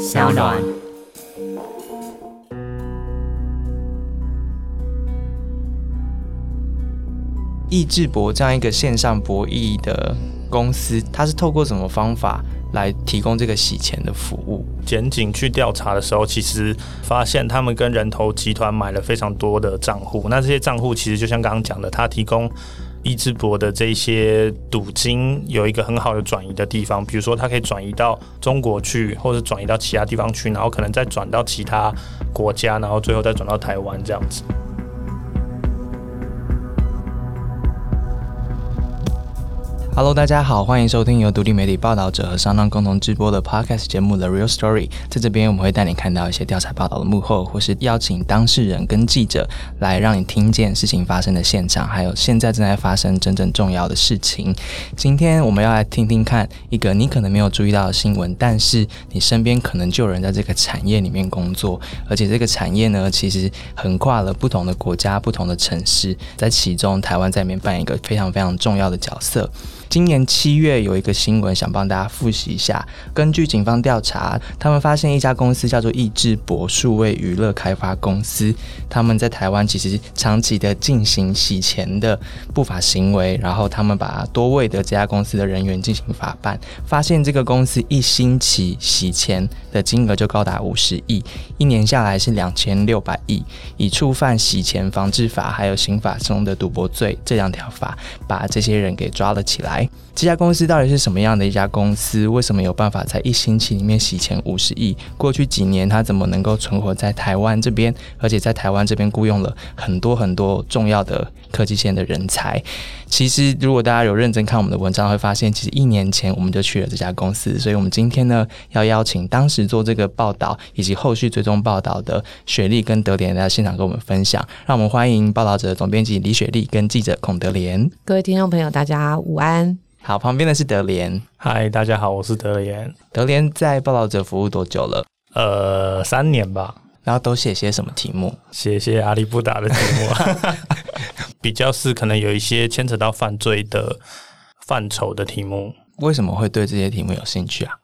小暖。易智博这样一个线上博弈的公司，它是透过什么方法来提供这个洗钱的服务？检警去调查的时候，其实发现他们跟人头集团买了非常多的账户。那这些账户其实就像刚刚讲的，他提供伊兹博的这些赌金有一个很好的转移的地方，比如说它可以转移到中国去，或者转移到其他地方去，然后可能再转到其他国家，然后最后再转到台湾这样子。Hello，大家好，欢迎收听由独立媒体报道者和商浪共同直播的 Podcast 节目《The Real Story》。在这边，我们会带你看到一些调查报道的幕后，或是邀请当事人跟记者来让你听见事情发生的现场，还有现在正在发生真正重要的事情。今天我们要来听听看一个你可能没有注意到的新闻，但是你身边可能就有人在这个产业里面工作，而且这个产业呢，其实横跨了不同的国家、不同的城市，在其中，台湾在里面扮演一个非常非常重要的角色。今年七月有一个新闻，想帮大家复习一下。根据警方调查，他们发现一家公司叫做易智博数位娱乐开发公司，他们在台湾其实长期的进行洗钱的不法行为，然后他们把多位的这家公司的人员进行法办，发现这个公司一星期洗钱的金额就高达五十亿，一年下来是两千六百亿，以触犯洗钱防治法还有刑法中的赌博罪这两条法，把这些人给抓了起来。这家公司到底是什么样的一家公司？为什么有办法在一星期里面洗钱五十亿？过去几年他怎么能够存活在台湾这边？而且在台湾这边雇佣了很多很多重要的科技线的人才。其实，如果大家有认真看我们的文章，会发现其实一年前我们就去了这家公司。所以，我们今天呢要邀请当时做这个报道以及后续追踪报道的雪莉跟德莲来现场跟我们分享。让我们欢迎报道者总编辑李雪莉跟记者孔德莲。各位听众朋友，大家午安。好，旁边的是德莲。嗨，大家好，我是德莲。德莲在报道者服务多久了？呃，三年吧。然后都写些什么题目？写些阿里不达的题目，比较是可能有一些牵扯到犯罪的范畴的题目。为什么会对这些题目有兴趣啊？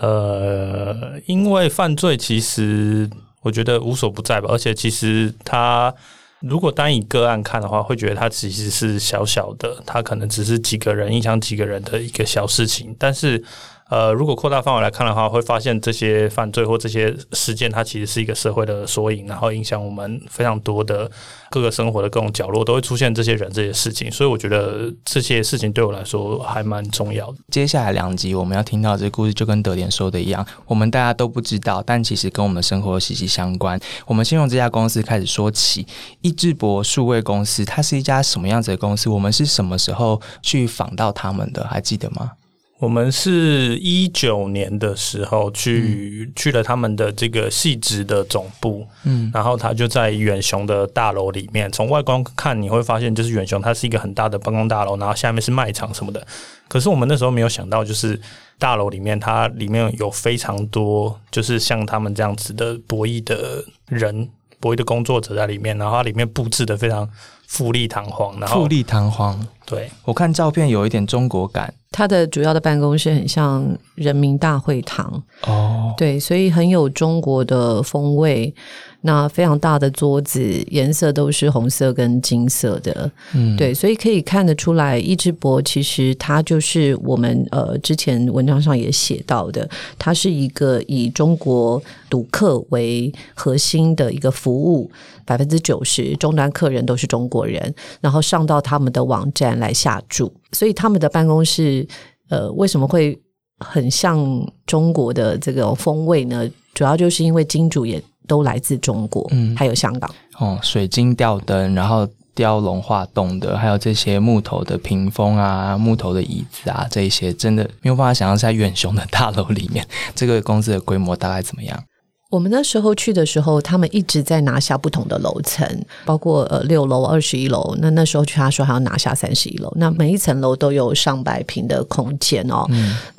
呃，因为犯罪其实我觉得无所不在吧，而且其实它。如果单以个案看的话，会觉得它其实是小小的，它可能只是几个人影响几个人的一个小事情，但是。呃，如果扩大范围来看的话，会发现这些犯罪或这些事件，它其实是一个社会的缩影，然后影响我们非常多的各个生活的各种角落，都会出现这些人这些事情。所以我觉得这些事情对我来说还蛮重要的。接下来两集我们要听到这个故事，就跟德典说的一样，我们大家都不知道，但其实跟我们生活息息相关。我们先从这家公司开始说起，易智博数位公司，它是一家什么样子的公司？我们是什么时候去访到他们的？还记得吗？我们是一九年的时候去去了他们的这个细致的总部，嗯，然后他就在远雄的大楼里面。从外观看，你会发现就是远雄，它是一个很大的办公大楼，然后下面是卖场什么的。可是我们那时候没有想到，就是大楼里面它里面有非常多，就是像他们这样子的博弈的人、博弈的工作者在里面，然后它里面布置的非常富丽堂皇，然后富丽堂皇。对我看照片有一点中国感。它的主要的办公室很像人民大会堂哦，对，所以很有中国的风味。那非常大的桌子，颜色都是红色跟金色的，嗯，对，所以可以看得出来，易智博其实它就是我们呃之前文章上也写到的，它是一个以中国赌客为核心的一个服务，百分之九十终端客人都是中国人，然后上到他们的网站来下注。所以他们的办公室，呃，为什么会很像中国的这个风味呢？主要就是因为金主也都来自中国，嗯，还有香港。哦，水晶吊灯，然后雕龙画栋的，还有这些木头的屏风啊，木头的椅子啊，这一些真的没有办法想象在远雄的大楼里面，这个公司的规模大概怎么样？我们那时候去的时候，他们一直在拿下不同的楼层，包括呃六楼、二十一楼。那那时候去，他说还要拿下三十一楼。那每一层楼都有上百平的空间哦，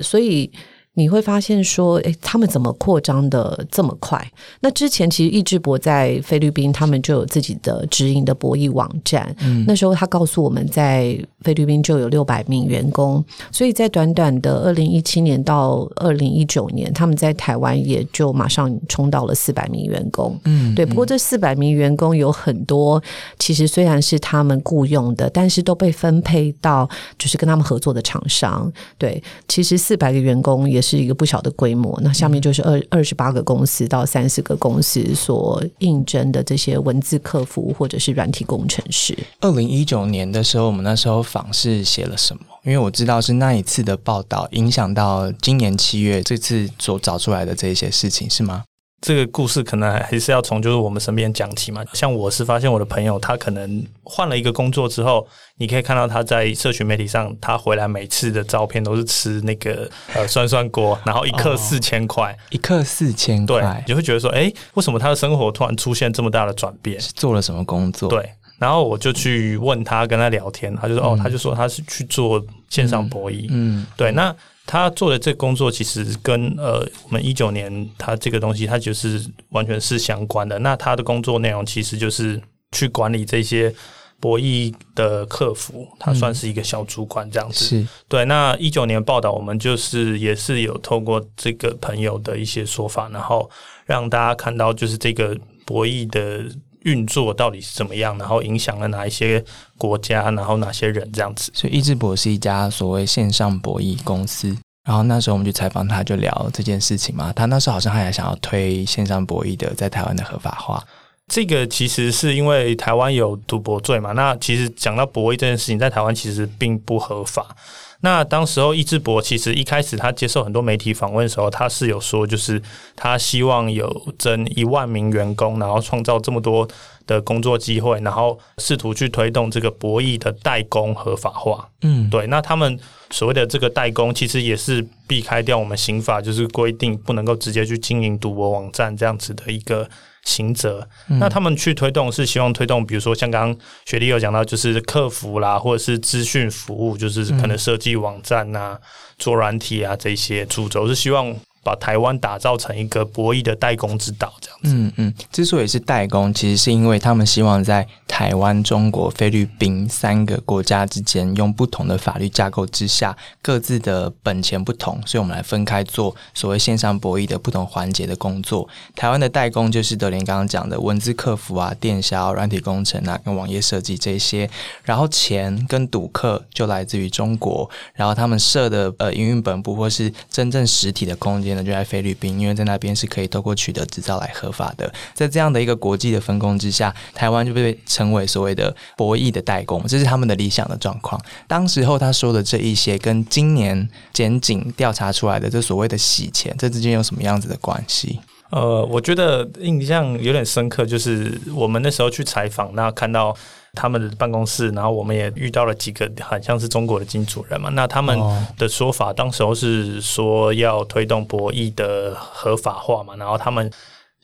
所以。你会发现说，诶，他们怎么扩张的这么快？那之前其实易智博在菲律宾，他们就有自己的直营的博弈网站。嗯，那时候他告诉我们在菲律宾就有六百名员工，所以在短短的二零一七年到二零一九年，他们在台湾也就马上冲到了四百名员工。嗯，对。不过这四百名员工有很多，其实虽然是他们雇佣的，但是都被分配到就是跟他们合作的厂商。对，其实四百个员工也是一个不小的规模。那下面就是二二十八个公司到三十个公司所应征的这些文字客服或者是软体工程师。二零一九年的时候，我们那时候访是写了什么？因为我知道是那一次的报道影响到今年七月这次所找出来的这些事情，是吗？这个故事可能还是要从就是我们身边讲起嘛。像我是发现我的朋友，他可能换了一个工作之后，你可以看到他在社群媒体上，他回来每次的照片都是吃那个呃 酸酸锅，然后一克四千块，一克四千块，你就会觉得说，哎，为什么他的生活突然出现这么大的转变？是做了什么工作？对。然后我就去问他，跟他聊天，他就说：“哦，他就说他是去做线上博弈。”嗯，对。那他做的这个工作其实跟呃我们一九年他这个东西，他就是完全是相关的。那他的工作内容其实就是去管理这些博弈的客服，他算是一个小主管这样子。是对。那一九年报道，我们就是也是有透过这个朋友的一些说法，然后让大家看到就是这个博弈的。运作到底是怎么样？然后影响了哪一些国家？然后哪些人这样子？所以易智博是一家所谓线上博弈公司。然后那时候我们去采访他，就聊这件事情嘛。他那时候好像还想要推线上博弈的在台湾的合法化。这个其实是因为台湾有赌博罪嘛。那其实讲到博弈这件事情，在台湾其实并不合法。那当时候易智博其实一开始他接受很多媒体访问的时候，他是有说，就是他希望有增一万名员工，然后创造这么多的工作机会，然后试图去推动这个博弈的代工合法化。嗯，对。那他们所谓的这个代工，其实也是避开掉我们刑法就是规定不能够直接去经营赌博网站这样子的一个。行者，那他们去推动是希望推动，比如说像刚刚学弟有讲到，就是客服啦，或者是资讯服务，就是可能设计网站啊、做软体啊这些主轴是希望。把台湾打造成一个博弈的代工之岛，这样子。嗯嗯，之所以是代工，其实是因为他们希望在台湾、中国、菲律宾三个国家之间，用不同的法律架构之下，各自的本钱不同，所以我们来分开做所谓线上博弈的不同环节的工作。台湾的代工就是德林刚刚讲的文字客服啊、电销、软体工程啊、跟网页设计这些，然后钱跟赌客就来自于中国，然后他们设的呃营运本部或是真正实体的空间。就在菲律宾，因为在那边是可以透过取得执照来合法的。在这样的一个国际的分工之下，台湾就被成为所谓的博弈的代工，这是他们的理想的状况。当时候他说的这一些，跟今年检警调查出来的这所谓的洗钱，这之间有什么样子的关系？呃，我觉得印象有点深刻，就是我们那时候去采访，那看到。他们的办公室，然后我们也遇到了几个很像是中国的金主人嘛。那他们的说法，当时候是说要推动博弈的合法化嘛。然后他们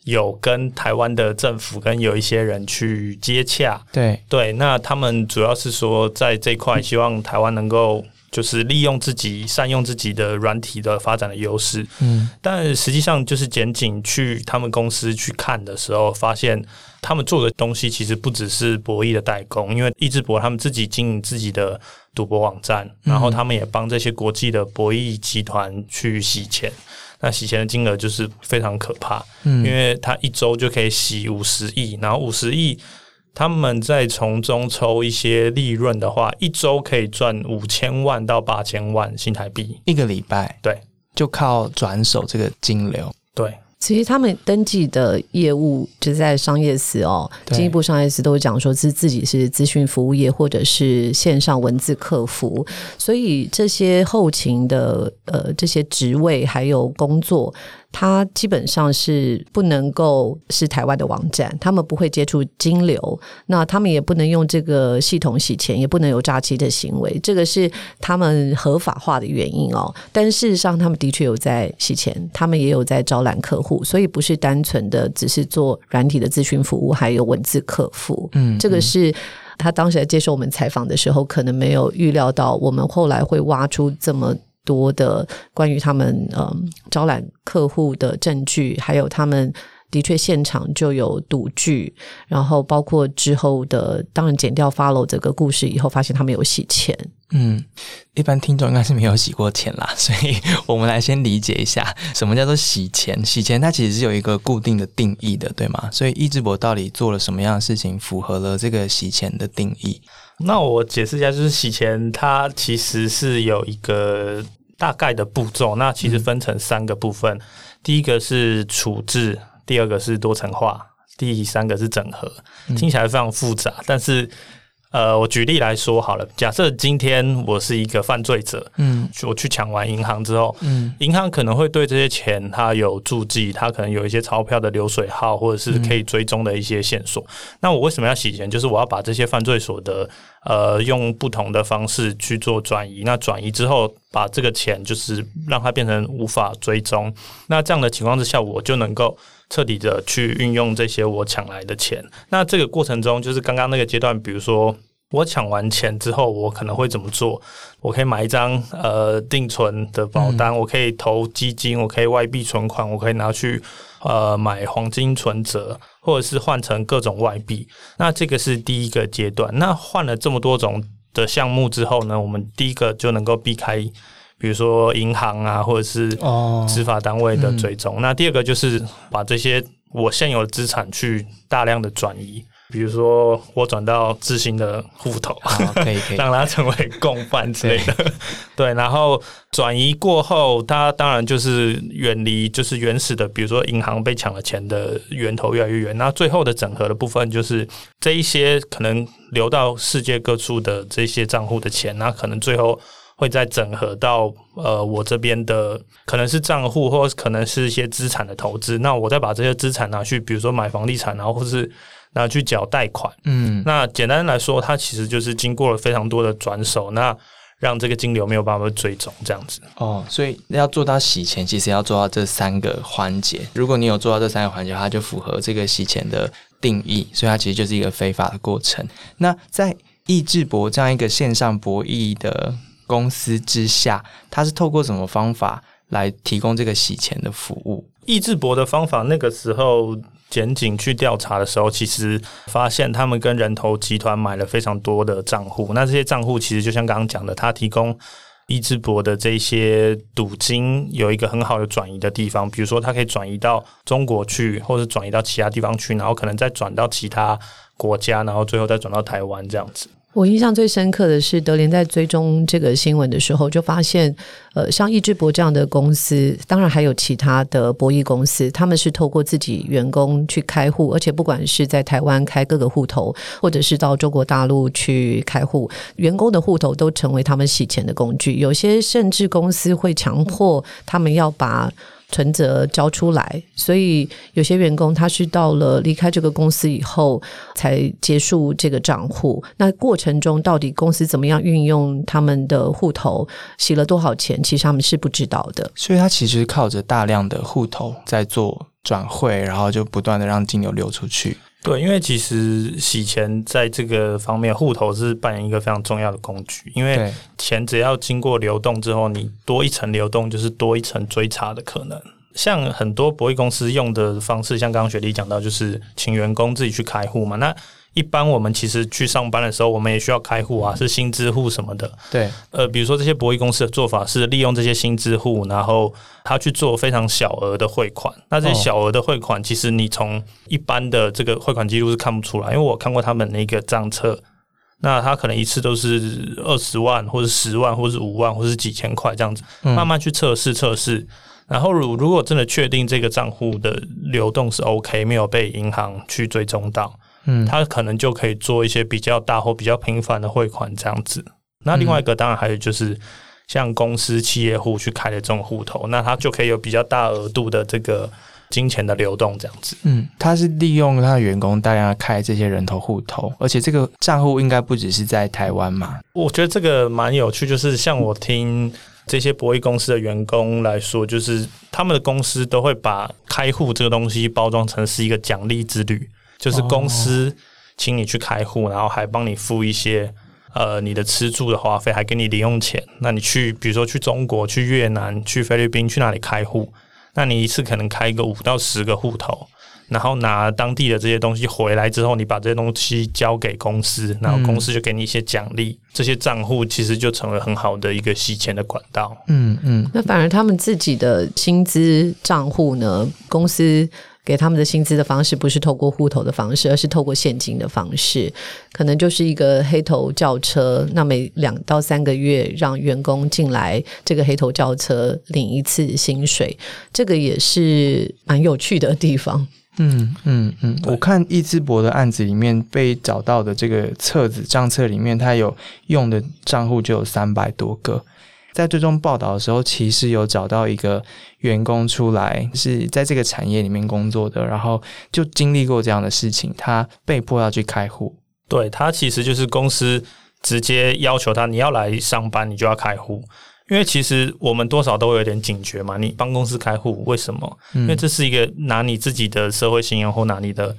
有跟台湾的政府跟有一些人去接洽。对对，那他们主要是说在这块，希望台湾能够就是利用自己善用自己的软体的发展的优势。嗯，但实际上就是检警去他们公司去看的时候，发现。他们做的东西其实不只是博弈的代工，因为易智博他们自己经营自己的赌博网站，然后他们也帮这些国际的博弈集团去洗钱。那洗钱的金额就是非常可怕，嗯因为他一周就可以洗五十亿，然后五十亿，他们再从中抽一些利润的话，一周可以赚五千万到八千万新台币一个礼拜。对，就靠转手这个金流。对。其实他们登记的业务就在商业司哦，进一步商业司都讲说是自己是资讯服务业或者是线上文字客服，所以这些后勤的呃这些职位还有工作。它基本上是不能够是台湾的网站，他们不会接触金流，那他们也不能用这个系统洗钱，也不能有诈欺的行为，这个是他们合法化的原因哦。但事实上，他们的确有在洗钱，他们也有在招揽客户，所以不是单纯的只是做软体的咨询服务，还有文字客服。嗯，这个是他当时在接受我们采访的时候，可能没有预料到，我们后来会挖出这么。多的关于他们嗯招揽客户的证据，还有他们。的确，现场就有赌具，然后包括之后的，当然剪掉 follow 这个故事以后，发现他们有洗钱。嗯，一般听众应该是没有洗过钱啦，所以我们来先理解一下什么叫做洗钱。洗钱它其实是有一个固定的定义的，对吗？所以易志博到底做了什么样的事情，符合了这个洗钱的定义？那我解释一下，就是洗钱它其实是有一个大概的步骤，那其实分成三个部分，第一个是处置。第二个是多层化，第三个是整合，听起来非常复杂。但是，呃，我举例来说好了，假设今天我是一个犯罪者，嗯，我去抢完银行之后，嗯，银行可能会对这些钱它有注记，它可能有一些钞票的流水号，或者是可以追踪的一些线索。那我为什么要洗钱？就是我要把这些犯罪所得，呃，用不同的方式去做转移。那转移之后，把这个钱就是让它变成无法追踪。那这样的情况之下，我就能够。彻底的去运用这些我抢来的钱，那这个过程中就是刚刚那个阶段，比如说我抢完钱之后，我可能会怎么做？我可以买一张呃定存的保单，我可以投基金，我可以外币存款，我可以拿去呃买黄金存折，或者是换成各种外币。那这个是第一个阶段。那换了这么多种的项目之后呢，我们第一个就能够避开。比如说银行啊，或者是执法单位的追踪。那第二个就是把这些我现有的资产去大量的转移，比如说我转到自新的户头，可以可以 让它成为共犯之类的。对，然后转移过后，它当然就是远离就是原始的，比如说银行被抢了钱的源头越来越远。那最后的整合的部分，就是这一些可能流到世界各处的这些账户的钱，那可能最后。会再整合到呃我这边的可能是账户，或者可能是一些资产的投资。那我再把这些资产拿去，比如说买房地产，然后或是拿去缴贷款。嗯，那简单来说，它其实就是经过了非常多的转手，那让这个金流没有办法追踪这样子。哦，所以要做到洗钱，其实要做到这三个环节。如果你有做到这三个环节，它就符合这个洗钱的定义，所以它其实就是一个非法的过程。那在易智博这样一个线上博弈的。公司之下，他是透过什么方法来提供这个洗钱的服务？易智博的方法，那个时候检警去调查的时候，其实发现他们跟人头集团买了非常多的账户。那这些账户其实就像刚刚讲的，他提供易智博的这些赌金有一个很好的转移的地方，比如说他可以转移到中国去，或者转移到其他地方去，然后可能再转到其他国家，然后最后再转到台湾这样子。我印象最深刻的是，德联在追踪这个新闻的时候，就发现，呃，像易智博这样的公司，当然还有其他的博弈公司，他们是透过自己员工去开户，而且不管是在台湾开各个户头，或者是到中国大陆去开户，员工的户头都成为他们洗钱的工具。有些甚至公司会强迫他们要把。存折交出来，所以有些员工他是到了离开这个公司以后才结束这个账户。那过程中到底公司怎么样运用他们的户头，洗了多少钱，其实他们是不知道的。所以，他其实靠着大量的户头在做转汇，然后就不断的让金流流出去。对，因为其实洗钱在这个方面，户头是扮演一个非常重要的工具。因为钱只要经过流动之后，你多一层流动，就是多一层追查的可能。像很多博弈公司用的方式，像刚刚雪莉讲到，就是请员工自己去开户嘛。那一般我们其实去上班的时候，我们也需要开户啊，是新支户什么的。对，呃，比如说这些博弈公司的做法是利用这些新支户，然后他去做非常小额的汇款。那这些小额的汇款，其实你从一般的这个汇款记录是看不出来，因为我看过他们那个账册，那他可能一次都是二十万，或者十万，或者是五万，或者是几千块这样子，慢慢去测试测试。然后，如如果真的确定这个账户的流动是 OK，没有被银行去追踪到，嗯，他可能就可以做一些比较大或比较频繁的汇款这样子。那另外一个当然还有就是像公司企业户去开的这种户头，那他就可以有比较大额度的这个金钱的流动这样子。嗯，他是利用他的员工大量开这些人头户头，而且这个账户应该不只是在台湾嘛？我觉得这个蛮有趣，就是像我听。这些博弈公司的员工来说，就是他们的公司都会把开户这个东西包装成是一个奖励之旅，就是公司请你去开户，然后还帮你付一些呃你的吃住的花费，还给你零用钱。那你去比如说去中国、去越南、去菲律宾、去哪里开户，那你一次可能开一个五到十个户头。然后拿当地的这些东西回来之后，你把这些东西交给公司，然后公司就给你一些奖励。这些账户其实就成为很好的一个洗钱的管道。嗯嗯。那反而他们自己的薪资账户呢？公司给他们的薪资的方式不是透过户头的方式，而是透过现金的方式，可能就是一个黑头轿车。那每两到三个月让员工进来这个黑头轿车领一次薪水，这个也是蛮有趣的地方。嗯嗯嗯，我看易智博的案子里面被找到的这个册子账册里面，他有用的账户就有三百多个。在最终报道的时候，其实有找到一个员工出来是在这个产业里面工作的，然后就经历过这样的事情，他被迫要去开户。对他其实就是公司直接要求他，你要来上班，你就要开户。因为其实我们多少都会有点警觉嘛，你帮公司开户，为什么？因为这是一个拿你自己的社会信用或拿你的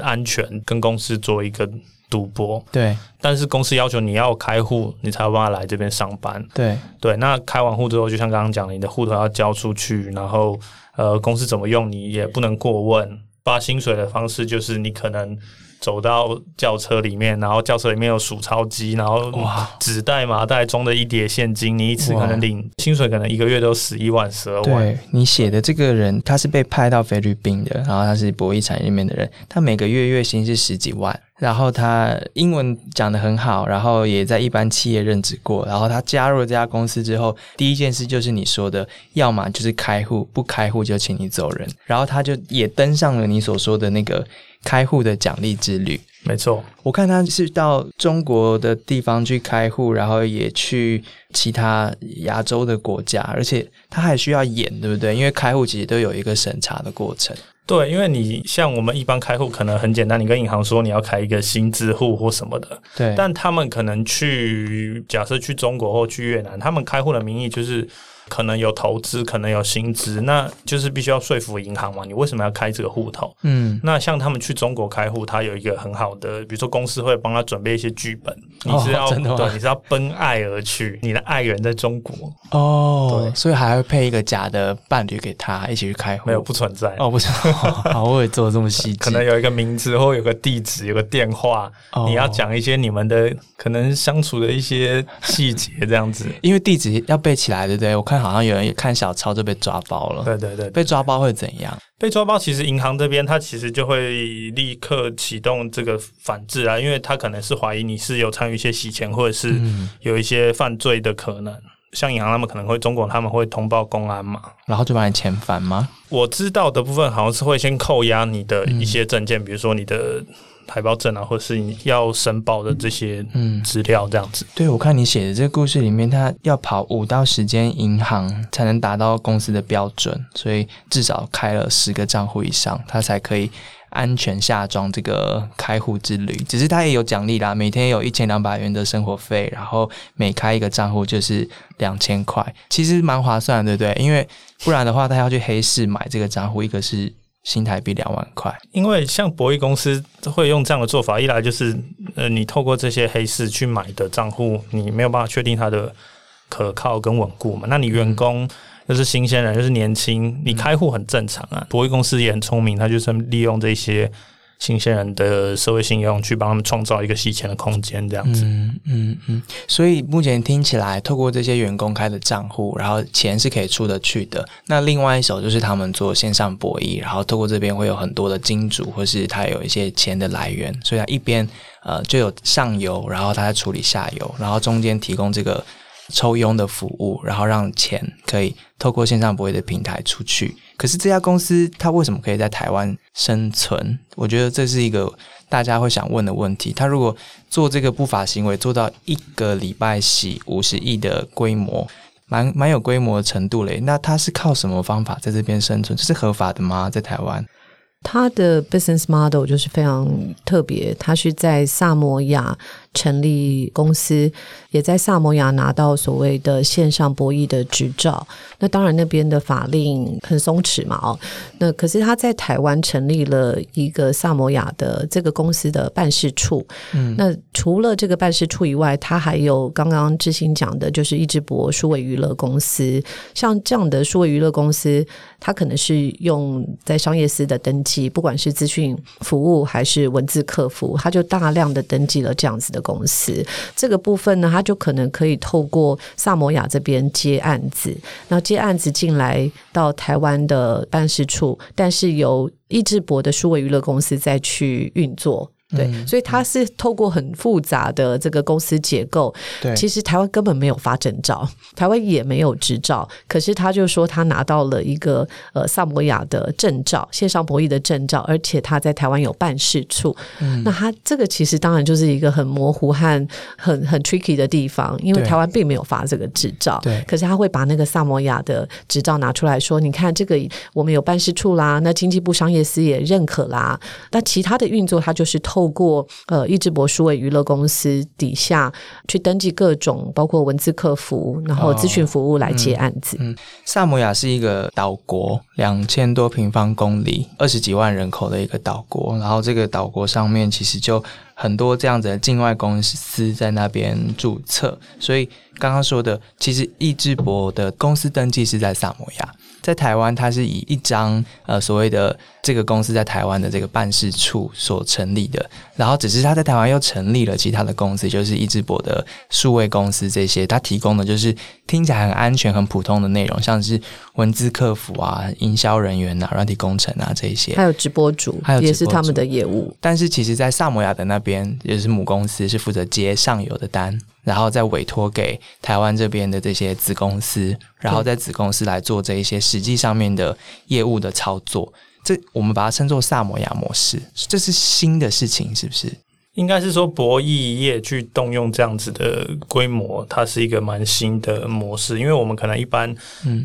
安全跟公司做一个赌博。对。但是公司要求你要开户，你才有办法来这边上班。对。对。那开完户之后，就像刚刚讲的，你的户头要交出去，然后呃，公司怎么用你也不能过问。发薪水的方式就是你可能。走到轿车里面，然后轿车里面有数钞机，然后纸袋麻袋装的一叠现金，你一次可能领薪水，可能一个月都十一万、十二万。对你写的这个人，他是被派到菲律宾的，然后他是博弈产业里面的人，他每个月月薪是十几万，然后他英文讲的很好，然后也在一般企业任职过，然后他加入了这家公司之后，第一件事就是你说的，要么就是开户，不开户就请你走人，然后他就也登上了你所说的那个。开户的奖励之旅，没错。我看他是到中国的地方去开户，然后也去其他亚洲的国家，而且他还需要演，对不对？因为开户其实都有一个审查的过程。对，因为你像我们一般开户可能很简单，你跟银行说你要开一个新支户或什么的。对。但他们可能去，假设去中国或去越南，他们开户的名义就是。可能有投资，可能有薪资，那就是必须要说服银行嘛。你为什么要开这个户头？嗯，那像他们去中国开户，他有一个很好的，比如说公司会帮他准备一些剧本。你是要对，你是要奔爱而去，你的爱人在中国哦，对，所以还会配一个假的伴侣给他一起去开户。没有，不存在哦，不是。好，我也做的这么细致。可能有一个名字或有个地址，有个电话，你要讲一些你们的可能相处的一些细节，这样子。因为地址要背起来，对不对？我看。好像有人看小抄就被抓包了。对对对，被抓包会怎样？被抓包其实银行这边他其实就会立刻启动这个反制啊，因为他可能是怀疑你是有参与一些洗钱或者是有一些犯罪的可能。像银行他们可能会中国他们会通报公安嘛，然后就把你遣返吗？我知道的部分好像是会先扣押你的一些证件，比如说你的。台胞证啊，或是你要申报的这些嗯资料，这样子。对，我看你写的这个故事里面，他要跑五到十间银行才能达到公司的标准，所以至少开了十个账户以上，他才可以安全下装这个开户之旅。只是他也有奖励啦，每天有一千两百元的生活费，然后每开一个账户就是两千块，其实蛮划算，对不对？因为不然的话，他要去黑市买这个账户，一个是。新台币两万块，因为像博弈公司会用这样的做法，一来就是呃，你透过这些黑市去买的账户，你没有办法确定它的可靠跟稳固嘛。那你员工又是新鲜人，又是年轻，你开户很正常啊。博弈公司也很聪明，他就是利用这些。新鲜人的社会信用去帮他们创造一个洗钱的空间，这样子。嗯嗯嗯。所以目前听起来，透过这些员工开的账户，然后钱是可以出得去的。那另外一手就是他们做线上博弈，然后透过这边会有很多的金主，或是他有一些钱的来源，所以他一边呃就有上游，然后他在处理下游，然后中间提供这个抽佣的服务，然后让钱可以透过线上博弈的平台出去。可是这家公司它为什么可以在台湾生存？我觉得这是一个大家会想问的问题。他如果做这个不法行为做到一个礼拜洗五十亿的规模，蛮蛮有规模的程度嘞。那他是靠什么方法在这边生存？这是合法的吗？在台湾？它的 business model 就是非常特别，它是在萨摩亚。成立公司，也在萨摩亚拿到所谓的线上博弈的执照。那当然，那边的法令很松弛嘛，哦。那可是他在台湾成立了一个萨摩亚的这个公司的办事处。嗯，那除了这个办事处以外，他还有刚刚志兴讲的，就是一直博数位娱乐公司。像这样的数位娱乐公司，它可能是用在商业司的登记，不管是资讯服务还是文字客服，他就大量的登记了这样子的。公司这个部分呢，他就可能可以透过萨摩亚这边接案子，那接案子进来到台湾的办事处，但是由易智博的数位娱乐公司再去运作。对，所以他是透过很复杂的这个公司结构。对，其实台湾根本没有发证照，台湾也没有执照。可是他就说他拿到了一个呃萨摩亚的证照，线上博弈的证照，而且他在台湾有办事处。嗯，那他这个其实当然就是一个很模糊和很很 tricky 的地方，因为台湾并没有发这个执照。对，可是他会把那个萨摩亚的执照拿出来说：“你看，这个我们有办事处啦，那经济部商业司也认可啦。那其他的运作，他就是透。”透过呃，易智博数位娱乐公司底下去登记各种包括文字客服，然后咨询服务来接案子。嗯，萨摩亚是一个岛国，两千多平方公里，二十几万人口的一个岛国。然后这个岛国上面其实就很多这样子的境外公司在那边注册。所以刚刚说的，其实易智博的公司登记是在萨摩亚。在台湾，它是以一张呃所谓的这个公司在台湾的这个办事处所成立的，然后只是他在台湾又成立了其他的公司，就是易智博的数位公司这些，他提供的就是听起来很安全、很普通的内容，像是文字客服啊、营销人员啊、软体工程啊这些，还有直播主，还有也是他们的业务。但是其实，在萨摩亚的那边也是母公司，是负责接上游的单。然后再委托给台湾这边的这些子公司，然后在子公司来做这一些实际上面的业务的操作。这我们把它称作萨摩亚模式，这是新的事情，是不是？应该是说博弈业去动用这样子的规模，它是一个蛮新的模式。因为我们可能一般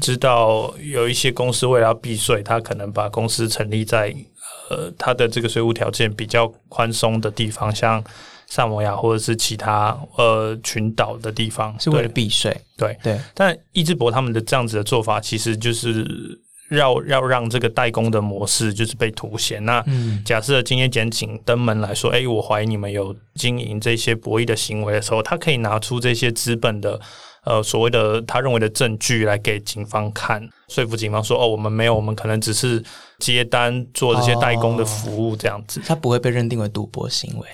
知道有一些公司为了要避税，它可能把公司成立在呃它的这个税务条件比较宽松的地方，像。萨摩亚或者是其他呃群岛的地方，是为了避税。对。对，但易智博他们的这样子的做法，其实就是要要让这个代工的模式就是被凸显。那假设今天检警登门来说，哎，我怀疑你们有经营这些博弈的行为的时候，他可以拿出这些资本的呃所谓的他认为的证据来给警方看，说服警方说，哦，我们没有，我们可能只是接单做这些代工的服务这样子，他不会被认定为赌博行为。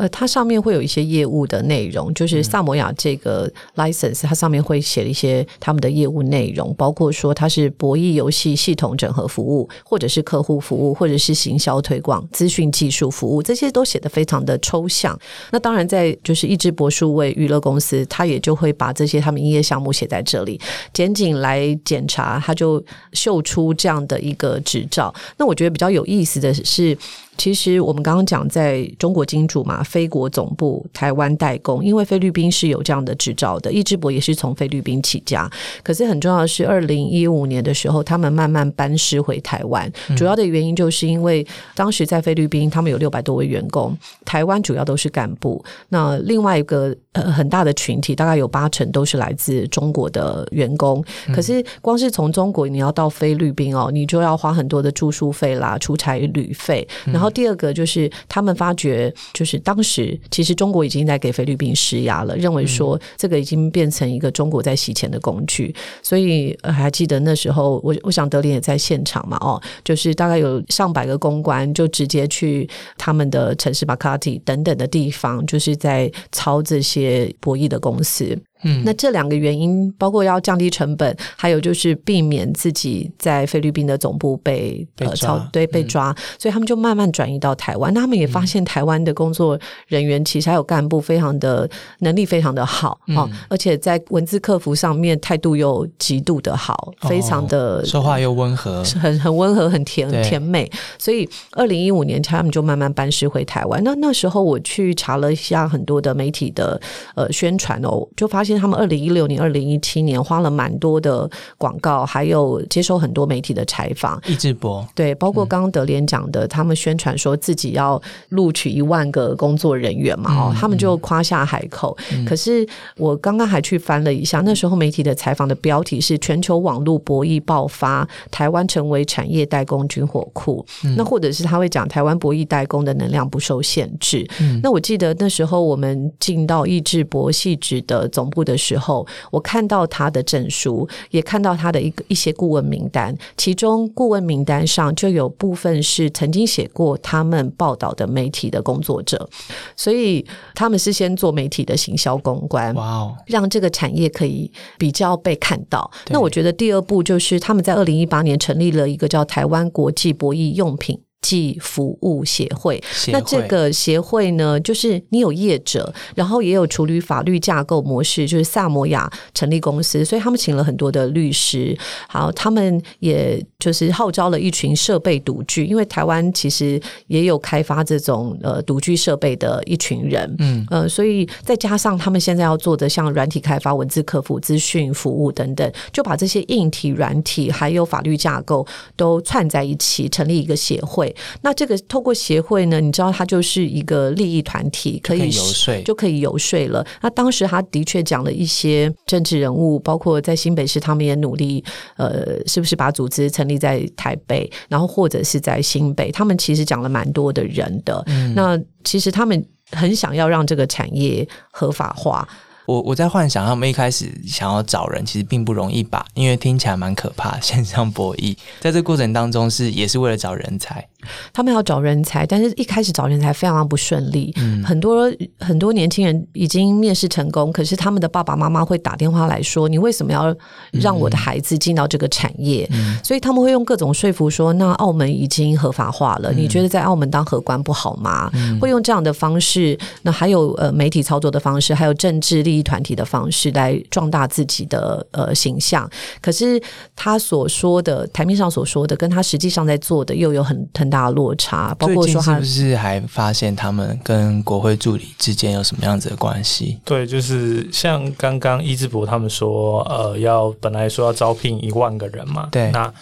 呃，它上面会有一些业务的内容，就是萨摩亚这个 license，它上面会写一些他们的业务内容，包括说它是博弈游戏系统整合服务，或者是客户服务，或者是行销推广、资讯技术服务，这些都写的非常的抽象。那当然，在就是一支博数位娱乐公司，它也就会把这些他们营业项目写在这里，检警来检查，他就秀出这样的一个执照。那我觉得比较有意思的是。其实我们刚刚讲，在中国金主嘛，非国总部台湾代工，因为菲律宾是有这样的执照的，易智博也是从菲律宾起家。可是很重要的是，二零一五年的时候，他们慢慢搬师回台湾，主要的原因就是因为当时在菲律宾，他们有六百多位员工，台湾主要都是干部。那另外一个呃很大的群体，大概有八成都是来自中国的员工。可是光是从中国你要到菲律宾哦，你就要花很多的住宿费啦、出差旅费，然后。第二个就是他们发觉，就是当时其实中国已经在给菲律宾施压了，认为说这个已经变成一个中国在洗钱的工具。所以还记得那时候，我我想德林也在现场嘛，哦，就是大概有上百个公关就直接去他们的城市马卡蒂等等的地方，就是在操这些博弈的公司。嗯，那这两个原因，包括要降低成本，还有就是避免自己在菲律宾的总部被呃超对被抓，所以他们就慢慢转移到台湾。那他们也发现台湾的工作人员其实还有干部非常的能力非常的好啊，而且在文字客服上面态度又极度的好，非常的说话又温和，很很温和，很甜甜美。所以二零一五年他们就慢慢搬师回台湾。那那时候我去查了一下很多的媒体的呃宣传哦，就发现。现他们二零一六年、二零一七年花了蛮多的广告，还有接受很多媒体的采访。易智博对，包括刚刚德联讲的，他们宣传说自己要录取一万个工作人员嘛，哦，他们就夸下海口。可是我刚刚还去翻了一下，那时候媒体的采访的标题是“全球网络博弈爆发，台湾成为产业代工军火库”。那或者是他会讲台湾博弈代工的能量不受限制。那我记得那时候我们进到易智博系指的总部的时候，我看到他的证书，也看到他的一个一些顾问名单，其中顾问名单上就有部分是曾经写过他们报道的媒体的工作者，所以他们是先做媒体的行销公关，哇哦，让这个产业可以比较被看到。那我觉得第二步就是他们在二零一八年成立了一个叫台湾国际博弈用品。暨服务协会，那这个协会呢，就是你有业者，然后也有处理法律架构模式，就是萨摩亚成立公司，所以他们请了很多的律师，好，他们也就是号召了一群设备独具，因为台湾其实也有开发这种呃独具设备的一群人，嗯，呃，所以再加上他们现在要做的像软体开发、文字客服、资讯服务等等，就把这些硬体、软体还有法律架构都串在一起，成立一个协会。那这个透过协会呢，你知道它就是一个利益团体，可以游说，就可以游说了。那当时他的确讲了一些政治人物，包括在新北市，他们也努力，呃，是不是把组织成立在台北，然后或者是在新北，他们其实讲了蛮多的人的。那其实他们很想要让这个产业合法化。我我在幻想，他们一开始想要找人，其实并不容易吧，因为听起来蛮可怕。线上博弈，在这过程当中是也是为了找人才。他们要找人才，但是一开始找人才非常不顺利。嗯，很多很多年轻人已经面试成功，可是他们的爸爸妈妈会打电话来说：“你为什么要让我的孩子进到这个产业？”所以他们会用各种说服说：“那澳门已经合法化了，你觉得在澳门当荷官不好吗？”会用这样的方式。那还有呃媒体操作的方式，还有政治利益。团体的方式来壮大自己的呃形象，可是他所说的台面上所说的，跟他实际上在做的又有很很大的落差。包括说，是不是还发现他们跟国会助理之间有什么样子的关系？对，就是像刚刚伊志博他们说，呃，要本来说要招聘一万个人嘛，对，那。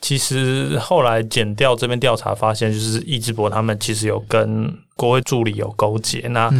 其实后来减掉这边调查发现，就是易志博他们其实有跟国会助理有勾结，那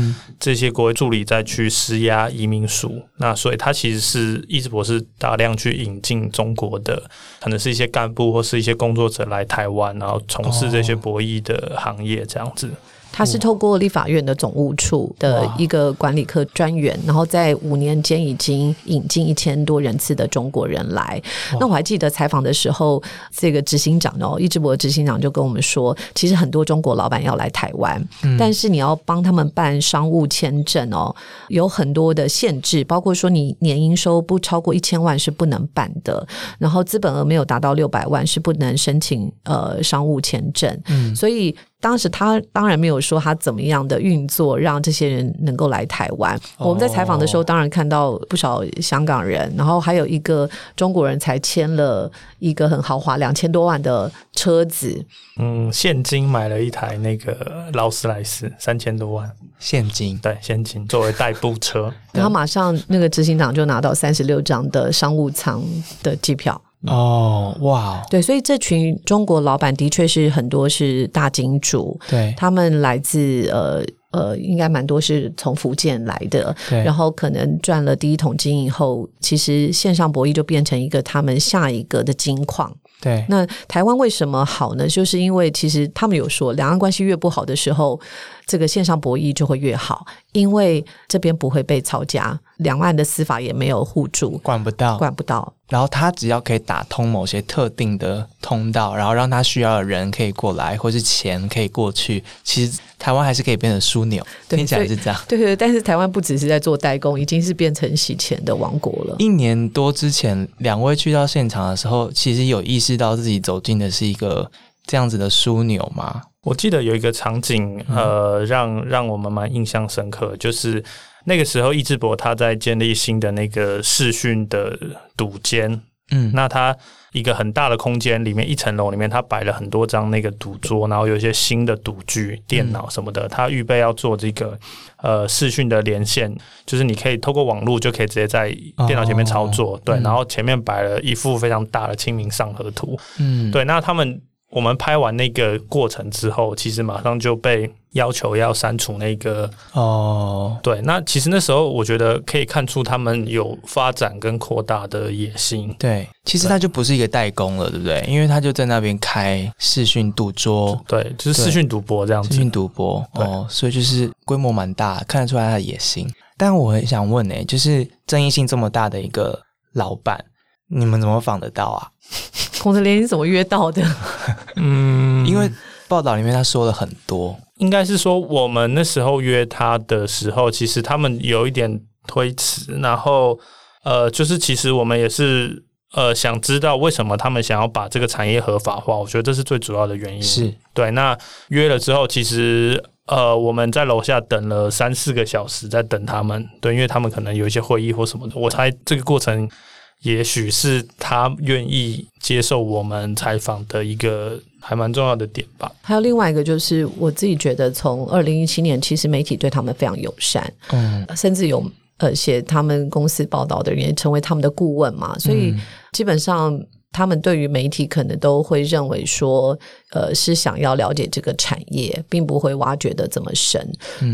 这些国会助理再去施压移民署，那所以他其实是易志博是大量去引进中国的，可能是一些干部或是一些工作者来台湾，然后从事这些博弈的行业这样子。他是透过立法院的总务处的一个管理科专员，然后在五年间已经引进一千多人次的中国人来。那我还记得采访的时候，这个执行长哦，易志博执行长就跟我们说，其实很多中国老板要来台湾，但是你要帮他们办商务签证哦，有很多的限制，包括说你年营收不超过一千万是不能办的，然后资本额没有达到六百万是不能申请呃商务签证。嗯，所以。当时他当然没有说他怎么样的运作让这些人能够来台湾。我们在采访的时候，当然看到不少香港人，然后还有一个中国人才签了一个很豪华两千多万的车子。嗯，现金买了一台那个劳斯莱斯三千多万现金，对，现金作为代步车。然后马上那个执行长就拿到三十六张的商务舱的机票。哦，哇，对，所以这群中国老板的确是很多是大金主，对，他们来自呃呃，应该蛮多是从福建来的，对，然后可能赚了第一桶金以后，其实线上博弈就变成一个他们下一个的金矿。对，那台湾为什么好呢？就是因为其实他们有说，两岸关系越不好的时候，这个线上博弈就会越好，因为这边不会被抄家，两岸的司法也没有互助，管不到，管不到。然后他只要可以打通某些特定的通道，然后让他需要的人可以过来，或是钱可以过去，其实台湾还是可以变成枢纽。听起来是这样。对对，但是台湾不只是在做代工，已经是变成洗钱的王国了。一年多之前，两位去到现场的时候，其实有意识到自己走进的是一个这样子的枢纽吗？我记得有一个场景，呃，让让我们蛮印象深刻，就是。那个时候，易智博他在建立新的那个视讯的赌间，嗯，那他一个很大的空间里面，一层楼里面，他摆了很多张那个赌桌，然后有一些新的赌具、电脑什么的。他预备要做这个呃视讯的连线，就是你可以透过网络就可以直接在电脑前面操作。对，然后前面摆了一幅非常大的《清明上河图》。嗯，对，那他们。我们拍完那个过程之后，其实马上就被要求要删除那个哦。对，那其实那时候我觉得可以看出他们有发展跟扩大的野心。对，其实他就不是一个代工了，对不对？因为他就在那边开视讯赌桌，对，就是视讯赌博这样子。视讯赌博哦，所以就是规模蛮大，看得出来他的野心。但我很想问呢，就是争议性这么大的一个老板，你们怎么仿得到啊？孔德连，你怎么约到的？嗯，因为报道里面他说了很多，应该是说我们那时候约他的时候，其实他们有一点推迟，然后呃，就是其实我们也是呃想知道为什么他们想要把这个产业合法化，我觉得这是最主要的原因。是对，那约了之后，其实呃我们在楼下等了三四个小时，在等他们，对，因为他们可能有一些会议或什么的，我猜这个过程。也许是他愿意接受我们采访的一个还蛮重要的点吧。还有另外一个就是，我自己觉得从二零一七年，其实媒体对他们非常友善，嗯，甚至有呃写他们公司报道的人也成为他们的顾问嘛，所以基本上。他们对于媒体可能都会认为说，呃，是想要了解这个产业，并不会挖掘的这么深。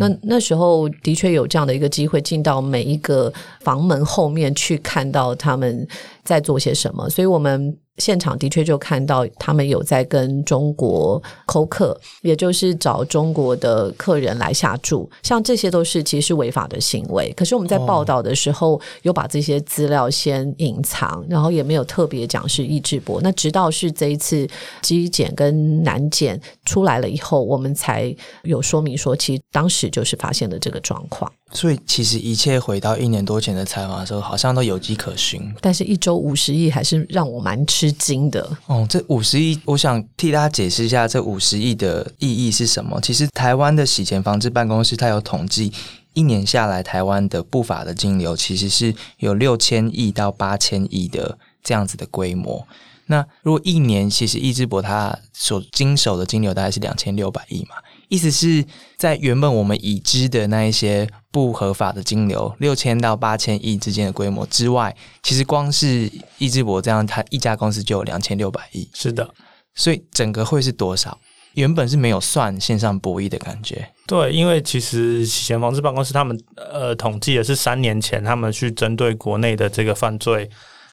那那时候的确有这样的一个机会，进到每一个房门后面去看到他们在做些什么，所以我们。现场的确就看到他们有在跟中国扣客，也就是找中国的客人来下注，像这些都是其实是违法的行为。可是我们在报道的时候，有把这些资料先隐藏，然后也没有特别讲是易智博。那直到是这一次机检跟南检出来了以后，我们才有说明说，其实当时就是发现了这个状况。所以其实一切回到一年多前的采访的时候，好像都有迹可循。但是，一周五十亿还是让我蛮吃惊的。哦，这五十亿，我想替大家解释一下，这五十亿的意义是什么？其实，台湾的洗钱防治办公室，它有统计，一年下来，台湾的不法的金流其实是有六千亿到八千亿的这样子的规模。那如果一年，其实易智博他所经手的金流大概是两千六百亿嘛？意思是在原本我们已知的那一些不合法的金流六千到八千亿之间的规模之外，其实光是易智博这样，它一家公司就有两千六百亿。是的，所以整个会是多少？原本是没有算线上博弈的感觉。对，因为其实洗钱防治办公室他们呃统计的是三年前他们去针对国内的这个犯罪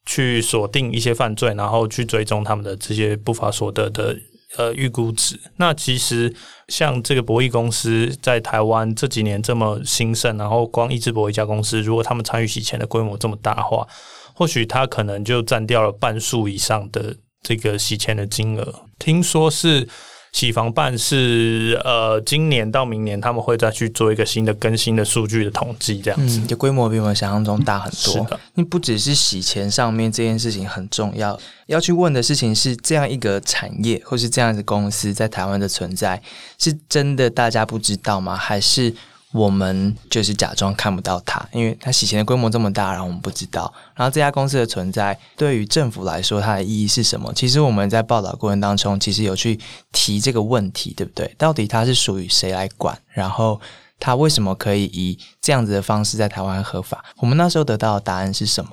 去锁定一些犯罪，然后去追踪他们的这些不法所得的。呃，预估值。那其实像这个博弈公司在台湾这几年这么兴盛，然后光一只博弈家公司，如果他们参与洗钱的规模这么大的话，或许他可能就占掉了半数以上的这个洗钱的金额。听说是。洗房办是呃，今年到明年他们会再去做一个新的更新的数据的统计，这样子，就规模比我们想象中大很多。是的，你不只是洗钱上面这件事情很重要，要去问的事情是这样一个产业或是这样子公司在台湾的存在，是真的大家不知道吗？还是？我们就是假装看不到它，因为它洗钱的规模这么大，然后我们不知道。然后这家公司的存在对于政府来说，它的意义是什么？其实我们在报道过程当中，其实有去提这个问题，对不对？到底它是属于谁来管？然后它为什么可以以这样子的方式在台湾合法？我们那时候得到的答案是什么？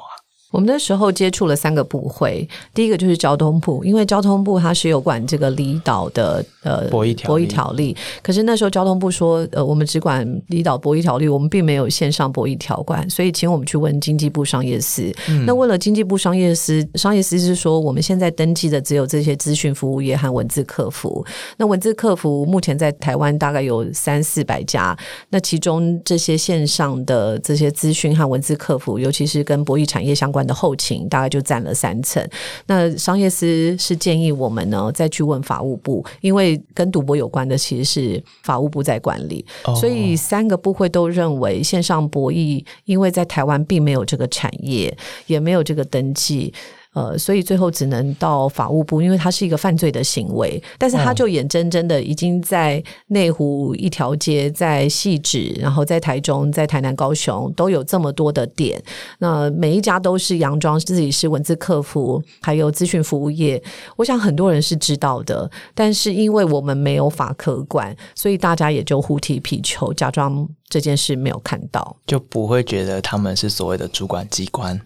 我们那时候接触了三个部会，第一个就是交通部，因为交通部它是有管这个离岛的呃博弈博弈条例，可是那时候交通部说，呃，我们只管离岛博弈条例，我们并没有线上博弈条款，所以请我们去问经济部商业司。那问了经济部商业司，商业司是说，我们现在登记的只有这些资讯服务业和文字客服。那文字客服目前在台湾大概有三四百家，那其中这些线上的这些资讯和文字客服，尤其是跟博弈产业相关。的后勤大概就占了三层。那商业司是建议我们呢再去问法务部，因为跟赌博有关的其实是法务部在管理，所以三个部会都认为线上博弈，因为在台湾并没有这个产业，也没有这个登记。呃，所以最后只能到法务部，因为它是一个犯罪的行为。但是他就眼睁睁的已经在内湖一条街，在细致，然后在台中、在台南、高雄都有这么多的点，那每一家都是佯装自己是文字客服，还有资讯服务业。我想很多人是知道的，但是因为我们没有法可管，所以大家也就互踢皮球，假装这件事没有看到，就不会觉得他们是所谓的主管机关。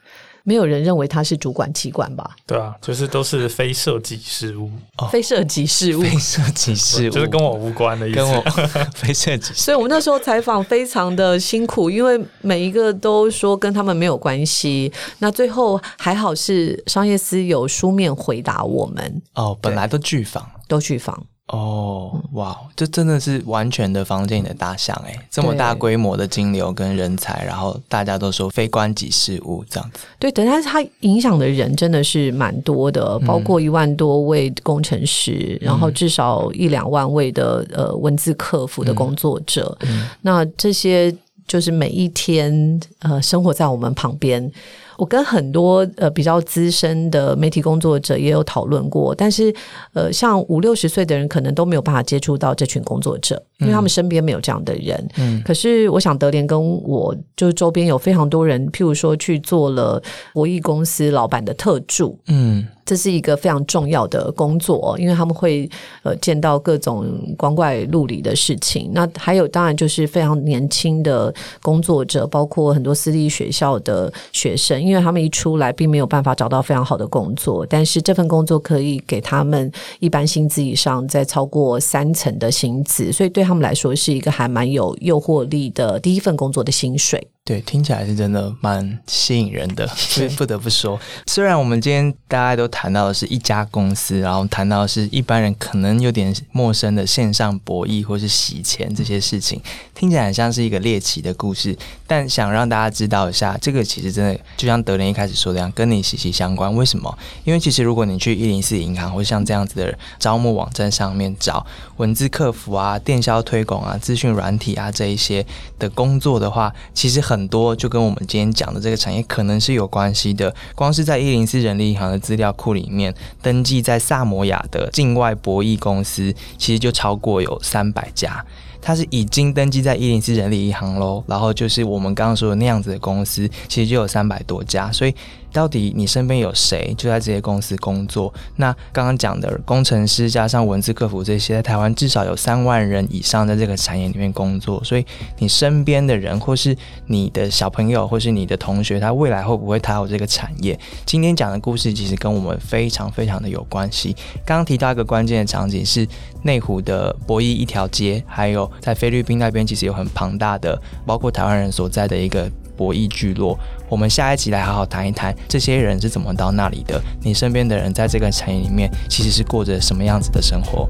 没有人认为他是主管机关吧？对啊，就是都是非涉及事务，非涉及事务，非涉及事务，就是跟我无关的意思。跟我 非涉及，所以我们那时候采访非常的辛苦，因为每一个都说跟他们没有关系。那最后还好是商业司有书面回答我们。哦，本来都拒访，都拒访。哦，哇，这真的是完全的房间里的大象哎！这么大规模的金流跟人才，然后大家都说非关己事务这样子。对，等下它影响的人真的是蛮多的，包括一万多位工程师，然后至少一两万位的呃文字客服的工作者。那这些就是每一天呃生活在我们旁边。我跟很多呃比较资深的媒体工作者也有讨论过，但是呃，像五六十岁的人可能都没有办法接触到这群工作者，因为他们身边没有这样的人。嗯，可是我想德联跟我就是周边有非常多人，譬如说去做了博弈公司老板的特助，嗯。这是一个非常重要的工作，因为他们会呃见到各种光怪陆离的事情。那还有当然就是非常年轻的工作者，包括很多私立学校的学生，因为他们一出来并没有办法找到非常好的工作，但是这份工作可以给他们一般薪资以上再超过三层的薪资，所以对他们来说是一个还蛮有诱惑力的第一份工作的薪水。对，听起来是真的蛮吸引人的。所以不得不说，虽然我们今天大家都谈到的是一家公司，然后谈到的是一般人可能有点陌生的线上博弈或是洗钱这些事情，听起来很像是一个猎奇的故事。但想让大家知道一下，这个其实真的就像德林一开始说的样，跟你息息相关。为什么？因为其实如果你去一零四银行或像这样子的招募网站上面找文字客服啊、电销推广啊、资讯软体啊这一些的工作的话，其实。很多就跟我们今天讲的这个产业可能是有关系的。光是在一零四人力银行的资料库里面，登记在萨摩亚的境外博弈公司，其实就超过有三百家。它是已经登记在一零四人力银行喽。然后就是我们刚刚说的那样子的公司，其实就有三百多家。所以。到底你身边有谁就在这些公司工作？那刚刚讲的工程师加上文字客服这些，在台湾至少有三万人以上在这个产业里面工作。所以你身边的人，或是你的小朋友，或是你的同学，他未来会不会踏入这个产业？今天讲的故事其实跟我们非常非常的有关系。刚刚提到一个关键的场景是内湖的博弈一条街，还有在菲律宾那边其实有很庞大的，包括台湾人所在的一个。博弈聚落，我们下一集来好好谈一谈这些人是怎么到那里的。你身边的人在这个产业里面其实是过着什么样子的生活？